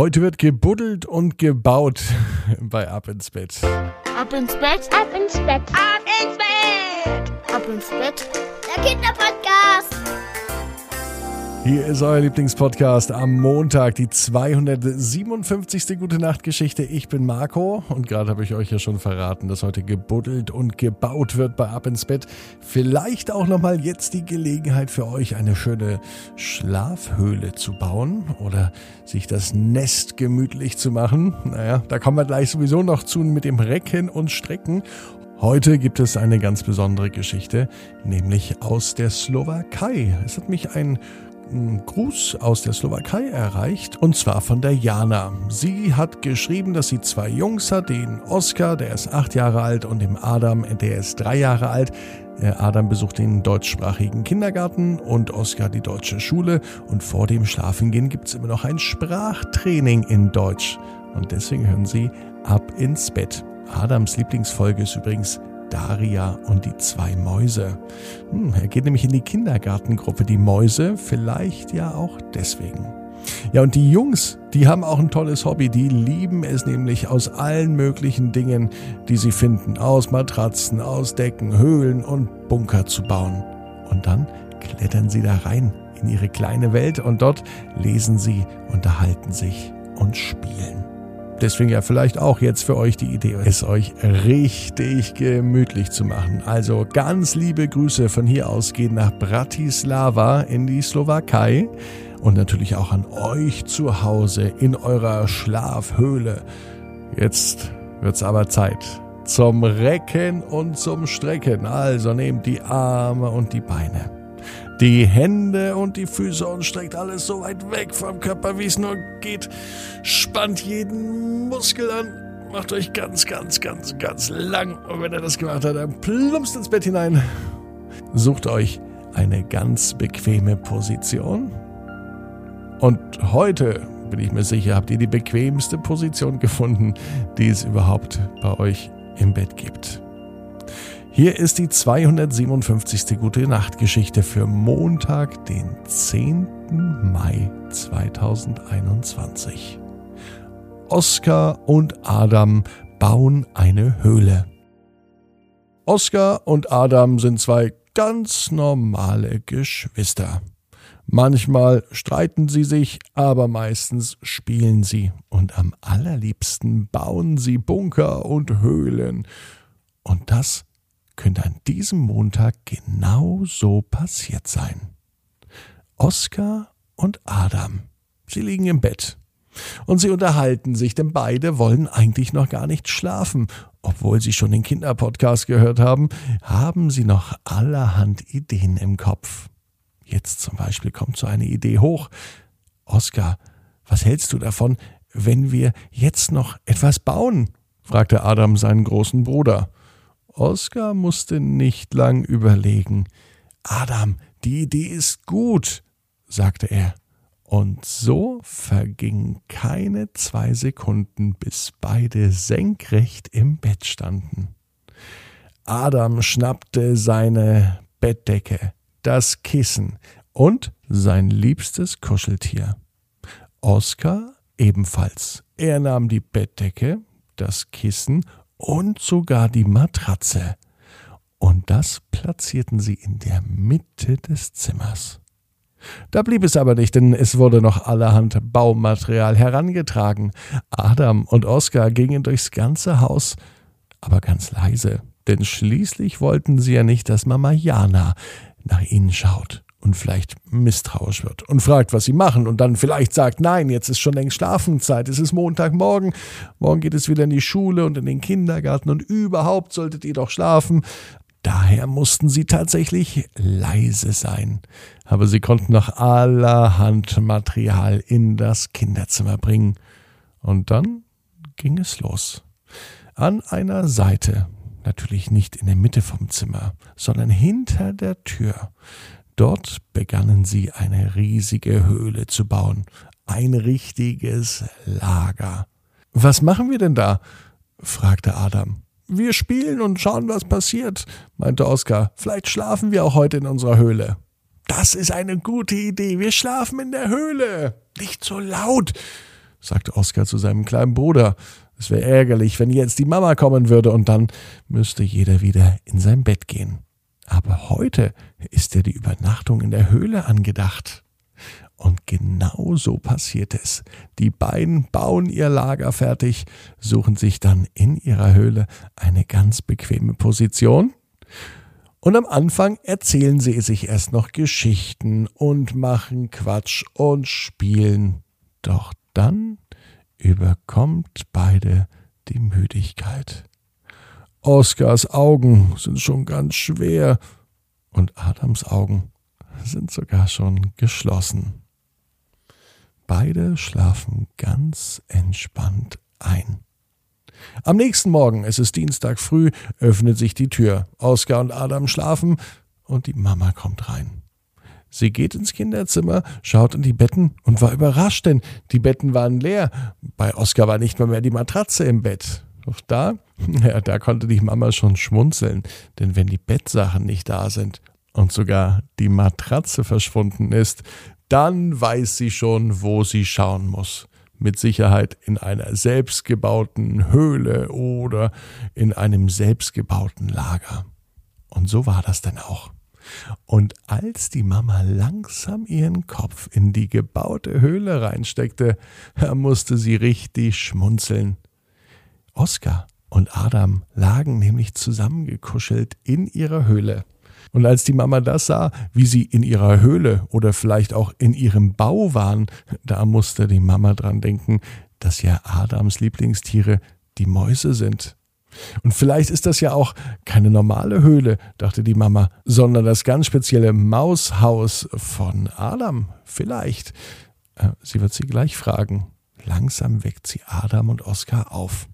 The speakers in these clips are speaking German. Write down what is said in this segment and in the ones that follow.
Heute wird gebuddelt und gebaut bei Ab ins Bett. Ab ins Bett, ab ins Bett, ab ins Bett, ab ins Bett. Der Kinderpodcast. Hier ist euer Lieblingspodcast am Montag, die 257. Gute Nacht Geschichte. Ich bin Marco und gerade habe ich euch ja schon verraten, dass heute gebuddelt und gebaut wird bei Ab ins Bett. Vielleicht auch nochmal jetzt die Gelegenheit für euch, eine schöne Schlafhöhle zu bauen oder sich das Nest gemütlich zu machen. Naja, da kommen wir gleich sowieso noch zu mit dem Recken und Strecken. Heute gibt es eine ganz besondere Geschichte, nämlich aus der Slowakei. Es hat mich ein Gruß aus der Slowakei erreicht, und zwar von der Jana. Sie hat geschrieben, dass sie zwei Jungs hat, den Oskar, der ist acht Jahre alt, und den Adam, der ist drei Jahre alt. Adam besucht den deutschsprachigen Kindergarten und Oskar die deutsche Schule. Und vor dem Schlafengehen gibt es immer noch ein Sprachtraining in Deutsch. Und deswegen hören Sie ab ins Bett. Adams Lieblingsfolge ist übrigens Daria und die zwei Mäuse. Hm, er geht nämlich in die Kindergartengruppe. Die Mäuse vielleicht ja auch deswegen. Ja, und die Jungs, die haben auch ein tolles Hobby. Die lieben es nämlich aus allen möglichen Dingen, die sie finden, aus Matratzen, aus Decken, Höhlen und Bunker zu bauen. Und dann klettern sie da rein in ihre kleine Welt und dort lesen sie, unterhalten sich und spielen. Deswegen ja vielleicht auch jetzt für euch die Idee, es euch richtig gemütlich zu machen. Also ganz liebe Grüße von hier aus gehen nach Bratislava in die Slowakei und natürlich auch an euch zu Hause in eurer Schlafhöhle. Jetzt wird's aber Zeit zum Recken und zum Strecken. Also nehmt die Arme und die Beine die Hände und die Füße und streckt alles so weit weg vom Körper, wie es nur geht. Spannt jeden Muskel an. Macht euch ganz, ganz, ganz, ganz lang. Und wenn er das gemacht hat, dann plumpst ins Bett hinein. Sucht euch eine ganz bequeme Position. Und heute, bin ich mir sicher, habt ihr die bequemste Position gefunden, die es überhaupt bei euch im Bett gibt. Hier ist die 257. Gute Nacht Geschichte für Montag, den 10. Mai 2021. Oskar und Adam bauen eine Höhle. Oskar und Adam sind zwei ganz normale Geschwister. Manchmal streiten sie sich, aber meistens spielen sie und am allerliebsten bauen sie Bunker und Höhlen. Und das könnte an diesem Montag genau so passiert sein. Oskar und Adam, sie liegen im Bett. Und sie unterhalten sich, denn beide wollen eigentlich noch gar nicht schlafen. Obwohl sie schon den Kinderpodcast gehört haben, haben sie noch allerhand Ideen im Kopf. Jetzt zum Beispiel kommt so eine Idee hoch. Oskar, was hältst du davon, wenn wir jetzt noch etwas bauen? fragte Adam seinen großen Bruder. Oskar musste nicht lang überlegen. Adam, die Idee ist gut, sagte er. Und so vergingen keine zwei Sekunden, bis beide senkrecht im Bett standen. Adam schnappte seine Bettdecke, das Kissen und sein liebstes Kuscheltier. Oskar ebenfalls. Er nahm die Bettdecke, das Kissen und sogar die Matratze. Und das platzierten sie in der Mitte des Zimmers. Da blieb es aber nicht, denn es wurde noch allerhand Baumaterial herangetragen. Adam und Oskar gingen durchs ganze Haus, aber ganz leise, denn schließlich wollten sie ja nicht, dass Mama Jana nach ihnen schaut und vielleicht misstrauisch wird und fragt, was sie machen und dann vielleicht sagt, nein, jetzt ist schon längst Schlafenzeit, es ist Montagmorgen, morgen geht es wieder in die Schule und in den Kindergarten und überhaupt solltet ihr doch schlafen. Daher mussten sie tatsächlich leise sein, aber sie konnten noch allerhand Material in das Kinderzimmer bringen. Und dann ging es los. An einer Seite, natürlich nicht in der Mitte vom Zimmer, sondern hinter der Tür, Dort begannen sie eine riesige Höhle zu bauen, ein richtiges Lager. Was machen wir denn da? fragte Adam. Wir spielen und schauen, was passiert, meinte Oskar. Vielleicht schlafen wir auch heute in unserer Höhle. Das ist eine gute Idee. Wir schlafen in der Höhle. Nicht so laut, sagte Oskar zu seinem kleinen Bruder. Es wäre ärgerlich, wenn jetzt die Mama kommen würde und dann müsste jeder wieder in sein Bett gehen. Aber heute ist ja die Übernachtung in der Höhle angedacht. Und genau so passiert es. Die beiden bauen ihr Lager fertig, suchen sich dann in ihrer Höhle eine ganz bequeme Position. Und am Anfang erzählen sie sich erst noch Geschichten und machen Quatsch und spielen. Doch dann überkommt beide die Müdigkeit. Oskars Augen sind schon ganz schwer und Adams Augen sind sogar schon geschlossen. Beide schlafen ganz entspannt ein. Am nächsten Morgen, es ist Dienstag früh, öffnet sich die Tür. Oskar und Adam schlafen und die Mama kommt rein. Sie geht ins Kinderzimmer, schaut in die Betten und war überrascht, denn die Betten waren leer. Bei Oskar war nicht mal mehr die Matratze im Bett. Doch da, ja, da konnte die Mama schon schmunzeln, denn wenn die Bettsachen nicht da sind und sogar die Matratze verschwunden ist, dann weiß sie schon, wo sie schauen muss. Mit Sicherheit in einer selbstgebauten Höhle oder in einem selbstgebauten Lager. Und so war das denn auch. Und als die Mama langsam ihren Kopf in die gebaute Höhle reinsteckte, musste sie richtig schmunzeln. Oskar und Adam lagen nämlich zusammengekuschelt in ihrer Höhle. Und als die Mama das sah, wie sie in ihrer Höhle oder vielleicht auch in ihrem Bau waren, da musste die Mama dran denken, dass ja Adams Lieblingstiere die Mäuse sind. Und vielleicht ist das ja auch keine normale Höhle, dachte die Mama, sondern das ganz spezielle Maushaus von Adam. Vielleicht. Äh, sie wird sie gleich fragen. Langsam weckt sie Adam und Oskar auf.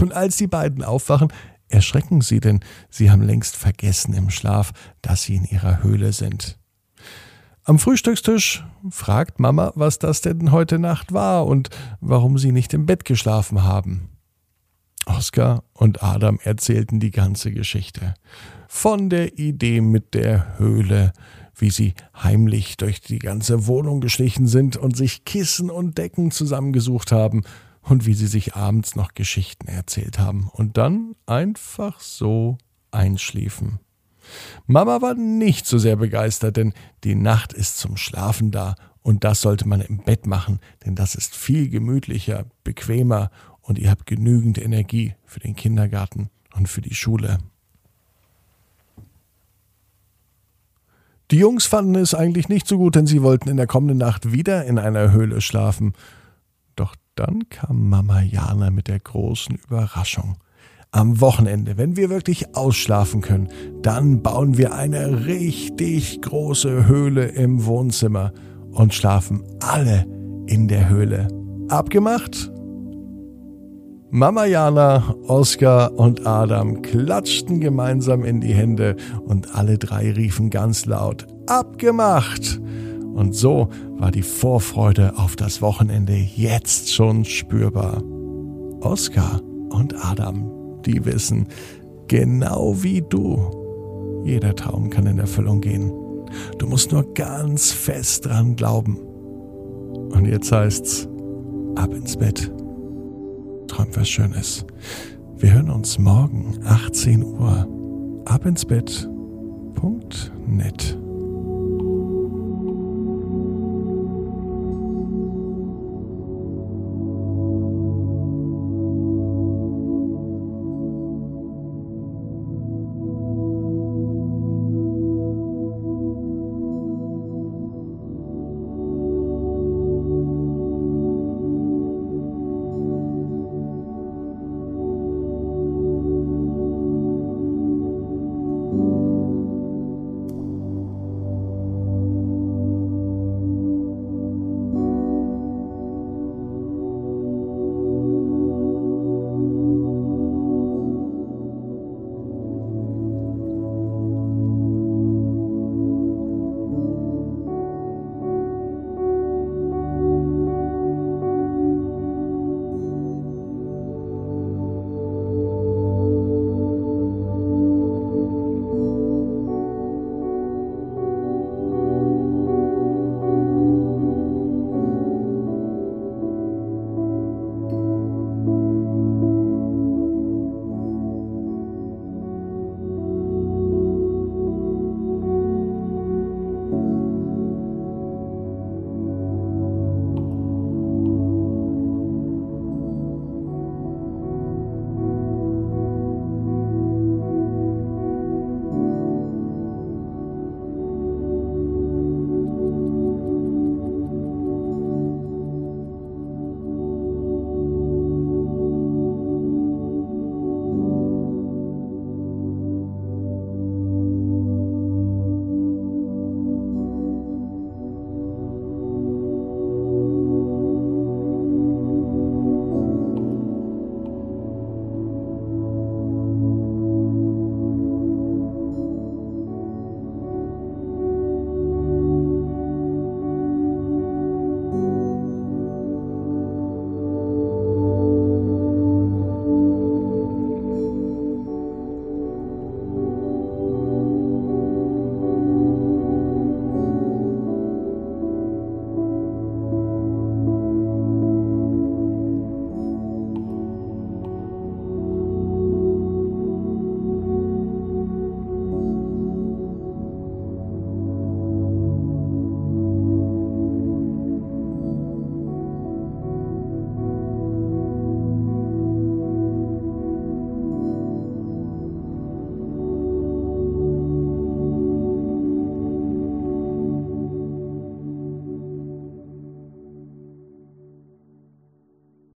Und als die beiden aufwachen, erschrecken sie, denn sie haben längst vergessen im Schlaf, dass sie in ihrer Höhle sind. Am Frühstückstisch fragt Mama, was das denn heute Nacht war und warum sie nicht im Bett geschlafen haben. Oskar und Adam erzählten die ganze Geschichte. Von der Idee mit der Höhle, wie sie heimlich durch die ganze Wohnung geschlichen sind und sich Kissen und Decken zusammengesucht haben und wie sie sich abends noch Geschichten erzählt haben und dann einfach so einschliefen. Mama war nicht so sehr begeistert, denn die Nacht ist zum Schlafen da und das sollte man im Bett machen, denn das ist viel gemütlicher, bequemer und ihr habt genügend Energie für den Kindergarten und für die Schule. Die Jungs fanden es eigentlich nicht so gut, denn sie wollten in der kommenden Nacht wieder in einer Höhle schlafen. Doch dann kam Mama Jana mit der großen Überraschung. Am Wochenende, wenn wir wirklich ausschlafen können, dann bauen wir eine richtig große Höhle im Wohnzimmer und schlafen alle in der Höhle. Abgemacht? Mama Jana, Oskar und Adam klatschten gemeinsam in die Hände und alle drei riefen ganz laut Abgemacht! Und so war die Vorfreude auf das Wochenende jetzt schon spürbar. Oskar und Adam, die wissen, genau wie du, jeder Traum kann in Erfüllung gehen. Du musst nur ganz fest dran glauben. Und jetzt heißt's, ab ins Bett träumt was Schönes. Wir hören uns morgen 18 Uhr. Ab ins Bett. Punkt net.